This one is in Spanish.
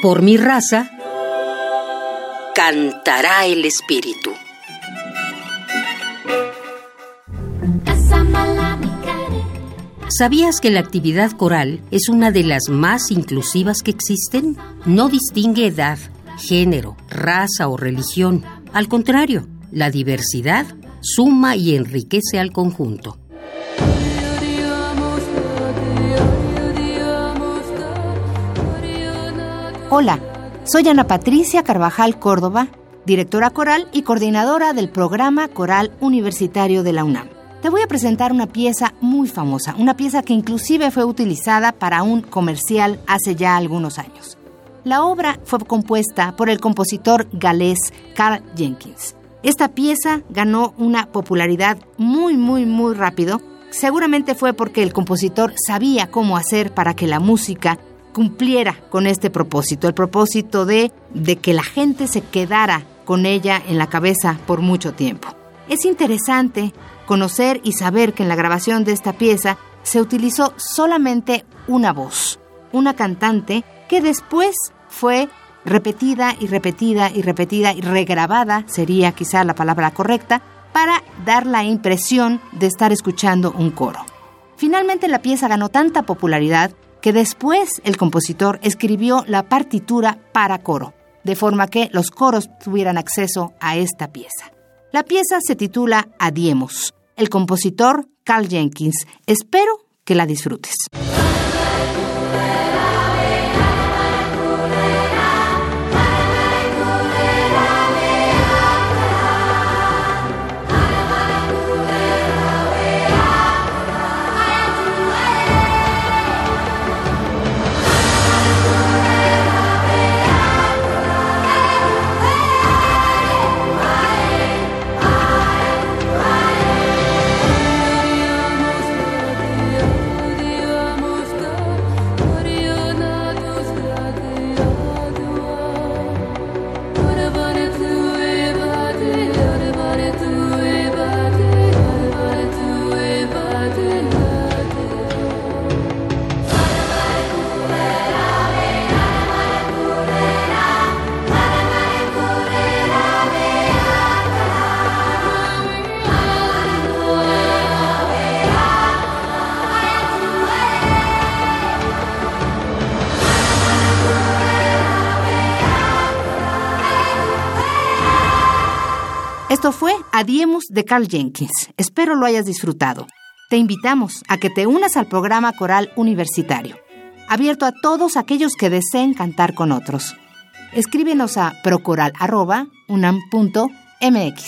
Por mi raza, cantará el espíritu. ¿Sabías que la actividad coral es una de las más inclusivas que existen? No distingue edad, género, raza o religión. Al contrario, la diversidad suma y enriquece al conjunto. Hola, soy Ana Patricia Carvajal Córdoba, directora coral y coordinadora del programa Coral Universitario de la UNAM te voy a presentar una pieza muy famosa, una pieza que inclusive fue utilizada para un comercial hace ya algunos años. La obra fue compuesta por el compositor galés Carl Jenkins. Esta pieza ganó una popularidad muy, muy, muy rápido. Seguramente fue porque el compositor sabía cómo hacer para que la música cumpliera con este propósito, el propósito de, que la gente se quedara con ella en la cabeza por mucho tiempo. Es interesante conocer y saber que en la grabación de esta pieza se utilizó solamente una voz, una cantante que después fue repetida y repetida y repetida y regrabada, sería quizá la palabra correcta, para dar la impresión de estar escuchando un coro. Finalmente la pieza ganó tanta popularidad que después el compositor escribió la partitura para coro, de forma que los coros tuvieran acceso a esta pieza. La pieza se titula Adiemos el compositor Carl Jenkins. Espero que la disfrutes. Esto fue Adiemos de Carl Jenkins. Espero lo hayas disfrutado. Te invitamos a que te unas al programa coral universitario, abierto a todos aquellos que deseen cantar con otros. Escríbenos a procoral.unam.mx.